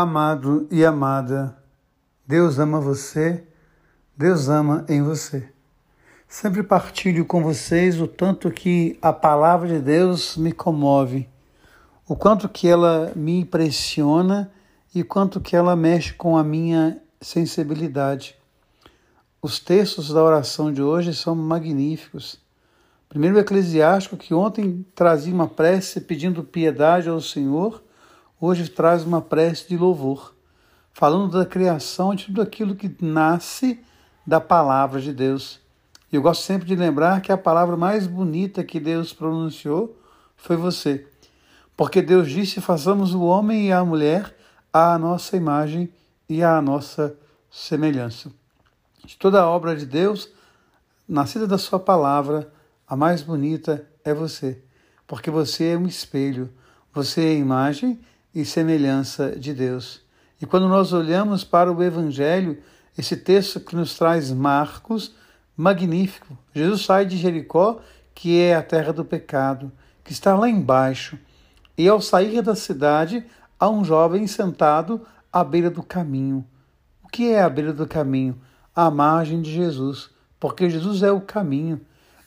Amado e amada, Deus ama você, Deus ama em você. Sempre partilho com vocês o tanto que a palavra de Deus me comove, o quanto que ela me impressiona e quanto que ela mexe com a minha sensibilidade. Os textos da oração de hoje são magníficos. Primeiro o eclesiástico que ontem trazia uma prece pedindo piedade ao Senhor, hoje traz uma prece de louvor, falando da criação de tudo aquilo que nasce da palavra de Deus. E eu gosto sempre de lembrar que a palavra mais bonita que Deus pronunciou foi você. Porque Deus disse: façamos o homem e a mulher à nossa imagem e à nossa semelhança. De toda a obra de Deus, nascida da Sua palavra, a mais bonita é você, porque você é um espelho, você é a imagem e semelhança de Deus. E quando nós olhamos para o Evangelho, esse texto que nos traz Marcos, magnífico. Jesus sai de Jericó, que é a terra do pecado, que está lá embaixo. E ao sair da cidade, há um jovem sentado à beira do caminho. O que é a beira do caminho? À margem de Jesus, porque Jesus é o caminho.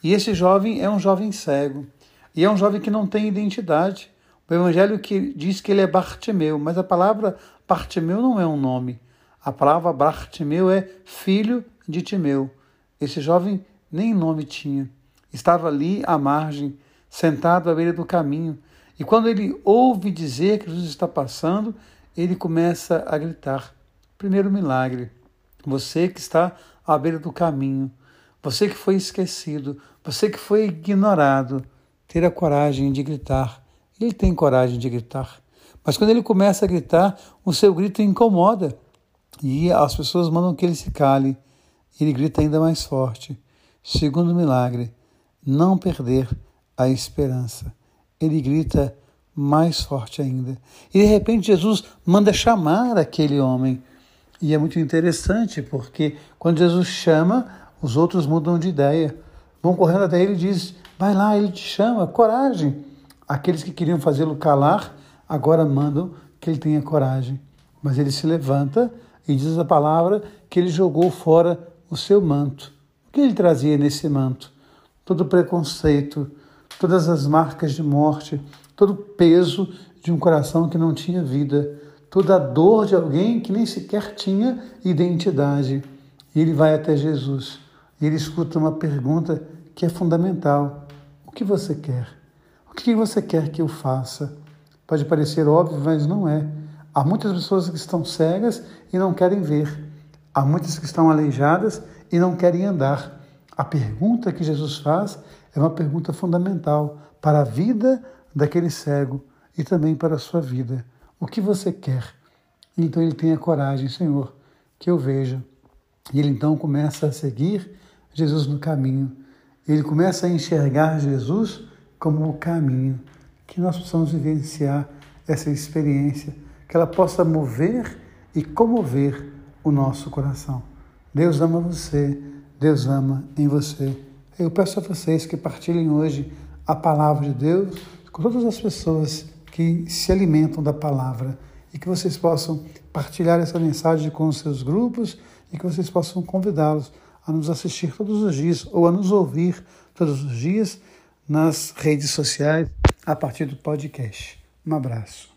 E esse jovem é um jovem cego. E é um jovem que não tem identidade. O Evangelho que diz que ele é Bartimeu, mas a palavra Bartimeu não é um nome. A palavra Bartimeu é filho de Timeu. Esse jovem nem nome tinha. Estava ali à margem, sentado à beira do caminho. E quando ele ouve dizer que Jesus está passando, ele começa a gritar. Primeiro milagre. Você que está à beira do caminho, você que foi esquecido, você que foi ignorado, ter a coragem de gritar ele tem coragem de gritar. Mas quando ele começa a gritar, o seu grito incomoda. E as pessoas mandam que ele se cale. Ele grita ainda mais forte. Segundo milagre, não perder a esperança. Ele grita mais forte ainda. E de repente Jesus manda chamar aquele homem. E é muito interessante porque quando Jesus chama, os outros mudam de ideia. Vão correndo até ele e diz: Vai lá, ele te chama, coragem. Aqueles que queriam fazê-lo calar agora mandam que ele tenha coragem. Mas ele se levanta e diz a palavra que ele jogou fora o seu manto. O que ele trazia nesse manto? Todo o preconceito, todas as marcas de morte, todo o peso de um coração que não tinha vida, toda a dor de alguém que nem sequer tinha identidade. E ele vai até Jesus e ele escuta uma pergunta que é fundamental: O que você quer? Que você quer que eu faça? Pode parecer óbvio, mas não é. Há muitas pessoas que estão cegas e não querem ver. Há muitas que estão aleijadas e não querem andar. A pergunta que Jesus faz é uma pergunta fundamental para a vida daquele cego e também para a sua vida. O que você quer? Então ele tem a coragem, Senhor, que eu veja. E ele então começa a seguir Jesus no caminho. Ele começa a enxergar Jesus como o caminho, que nós possamos vivenciar essa experiência, que ela possa mover e comover o nosso coração. Deus ama você, Deus ama em você. Eu peço a vocês que partilhem hoje a palavra de Deus com todas as pessoas que se alimentam da palavra e que vocês possam partilhar essa mensagem com os seus grupos e que vocês possam convidá-los a nos assistir todos os dias ou a nos ouvir todos os dias nas redes sociais a partir do podcast. Um abraço.